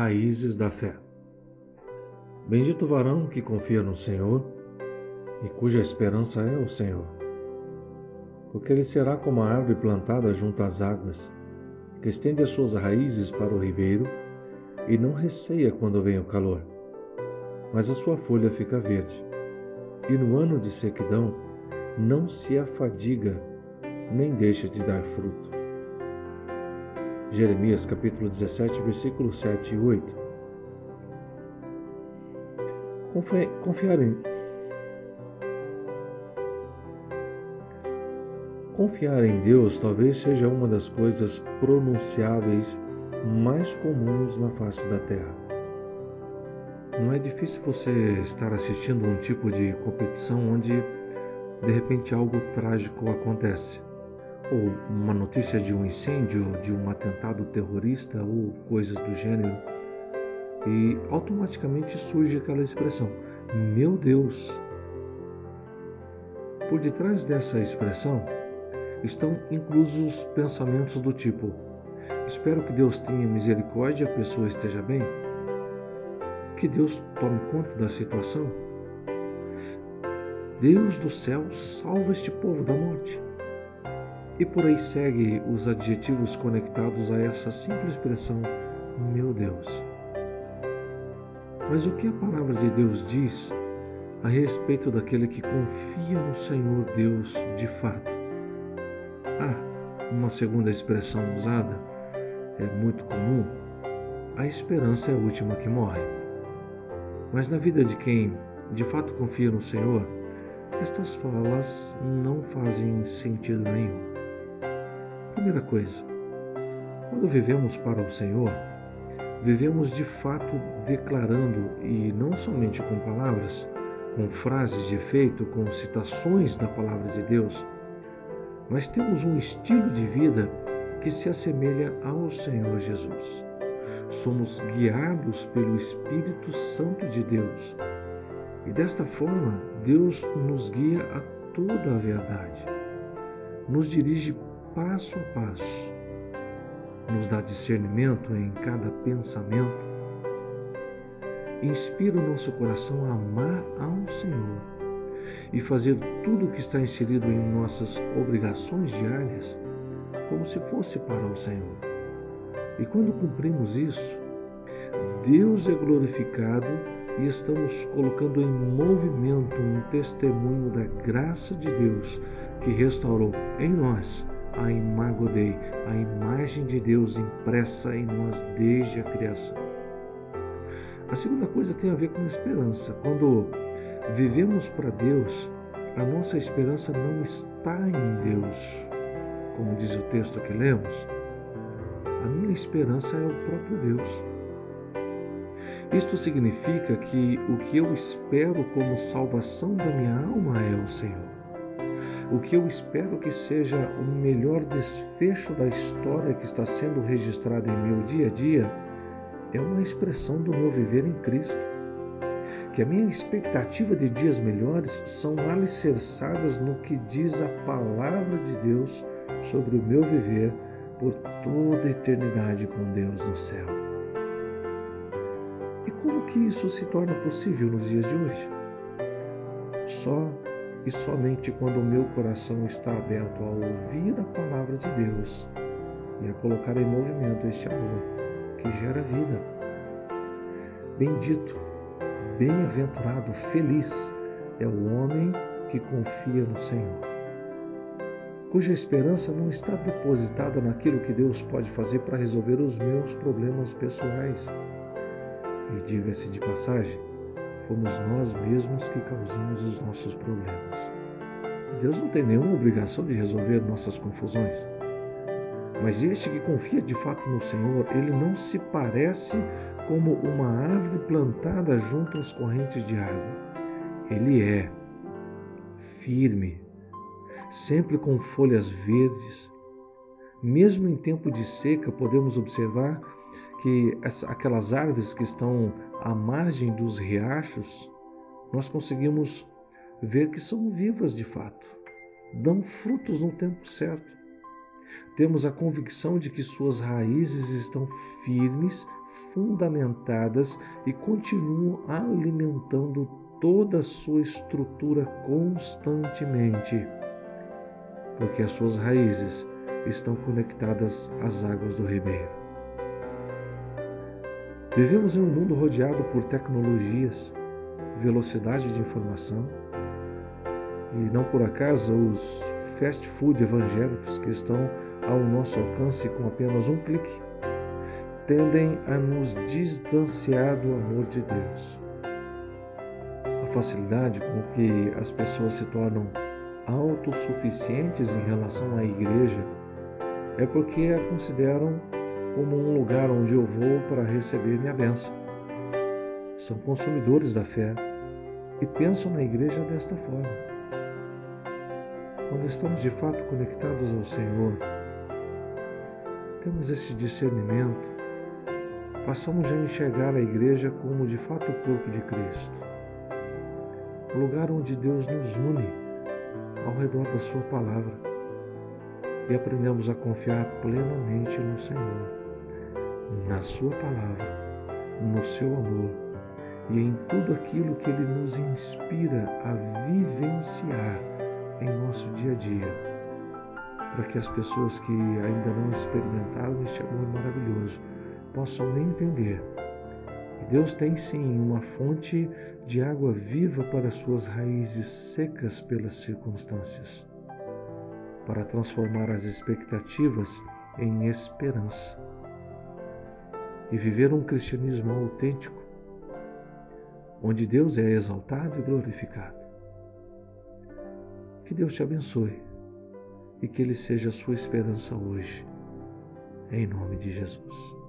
Raízes da fé. Bendito o varão que confia no Senhor e cuja esperança é o Senhor. Porque ele será como a árvore plantada junto às águas, que estende as suas raízes para o ribeiro e não receia quando vem o calor, mas a sua folha fica verde. E no ano de sequidão não se afadiga, nem deixa de dar fruto. Jeremias capítulo 17, versículos 7 e 8. Confiar em Confiar em Deus talvez seja uma das coisas pronunciáveis mais comuns na face da Terra. Não é difícil você estar assistindo um tipo de competição onde de repente algo trágico acontece ou uma notícia de um incêndio, de um atentado terrorista ou coisas do gênero, e automaticamente surge aquela expressão: Meu Deus! Por detrás dessa expressão estão inclusos pensamentos do tipo: Espero que Deus tenha misericórdia e a pessoa esteja bem. Que Deus tome conta da situação. Deus do céu, salva este povo da morte. E por aí segue os adjetivos conectados a essa simples expressão, meu Deus. Mas o que a palavra de Deus diz a respeito daquele que confia no Senhor Deus de fato? Ah, uma segunda expressão usada é muito comum: a esperança é a última que morre. Mas na vida de quem de fato confia no Senhor, estas falas não fazem sentido nenhum. Primeira coisa, quando vivemos para o Senhor, vivemos de fato declarando, e não somente com palavras, com frases de efeito, com citações da palavra de Deus, mas temos um estilo de vida que se assemelha ao Senhor Jesus. Somos guiados pelo Espírito Santo de Deus. E desta forma, Deus nos guia a toda a verdade. Nos dirige passo a passo, nos dá discernimento em cada pensamento, inspira o nosso coração a amar ao Senhor e fazer tudo o que está inserido em nossas obrigações diárias como se fosse para o Senhor. E quando cumprimos isso, Deus é glorificado e estamos colocando em movimento um testemunho da graça de Deus que restaurou em nós a imago Dei, a imagem de Deus impressa em nós desde a criação. A segunda coisa tem a ver com esperança. Quando vivemos para Deus, a nossa esperança não está em Deus, como diz o texto que lemos. A minha esperança é o próprio Deus. Isto significa que o que eu espero como salvação da minha alma é o Senhor. O que eu espero que seja o melhor desfecho da história que está sendo registrada em meu dia a dia é uma expressão do meu viver em Cristo. Que a minha expectativa de dias melhores são alicerçadas no que diz a palavra de Deus sobre o meu viver por toda a eternidade com Deus no céu. E como que isso se torna possível nos dias de hoje? Só e somente quando o meu coração está aberto a ouvir a palavra de Deus e a colocar em movimento este amor que gera vida. Bendito, bem-aventurado, feliz é o homem que confia no Senhor, cuja esperança não está depositada naquilo que Deus pode fazer para resolver os meus problemas pessoais. E diga-se de passagem, fomos nós mesmos que causamos os nossos problemas. Deus não tem nenhuma obrigação de resolver nossas confusões. Mas este que confia de fato no Senhor, ele não se parece como uma árvore plantada junto às correntes de água. Ele é firme, sempre com folhas verdes. Mesmo em tempo de seca, podemos observar que aquelas árvores que estão à margem dos riachos, nós conseguimos ver que são vivas de fato, dão frutos no tempo certo. Temos a convicção de que suas raízes estão firmes, fundamentadas e continuam alimentando toda a sua estrutura constantemente, porque as suas raízes estão conectadas às águas do ribeiro. Vivemos em um mundo rodeado por tecnologias, velocidade de informação, e não por acaso os fast food evangélicos que estão ao nosso alcance com apenas um clique tendem a nos distanciar do amor de Deus. A facilidade com que as pessoas se tornam autossuficientes em relação à igreja é porque a consideram como um lugar onde eu vou para receber minha bênção. São consumidores da fé e pensam na igreja desta forma. Quando estamos de fato conectados ao Senhor, temos esse discernimento, passamos a enxergar a igreja como de fato o corpo de Cristo, o lugar onde Deus nos une ao redor da Sua palavra e aprendemos a confiar plenamente no Senhor, na Sua palavra, no seu amor e em tudo aquilo que Ele nos inspira a vivenciar em nosso dia a dia, para que as pessoas que ainda não experimentaram este amor maravilhoso possam entender. Deus tem sim uma fonte de água viva para suas raízes secas pelas circunstâncias, para transformar as expectativas em esperança e viver um cristianismo autêntico, onde Deus é exaltado e glorificado. Que Deus te abençoe e que Ele seja a sua esperança hoje, em nome de Jesus.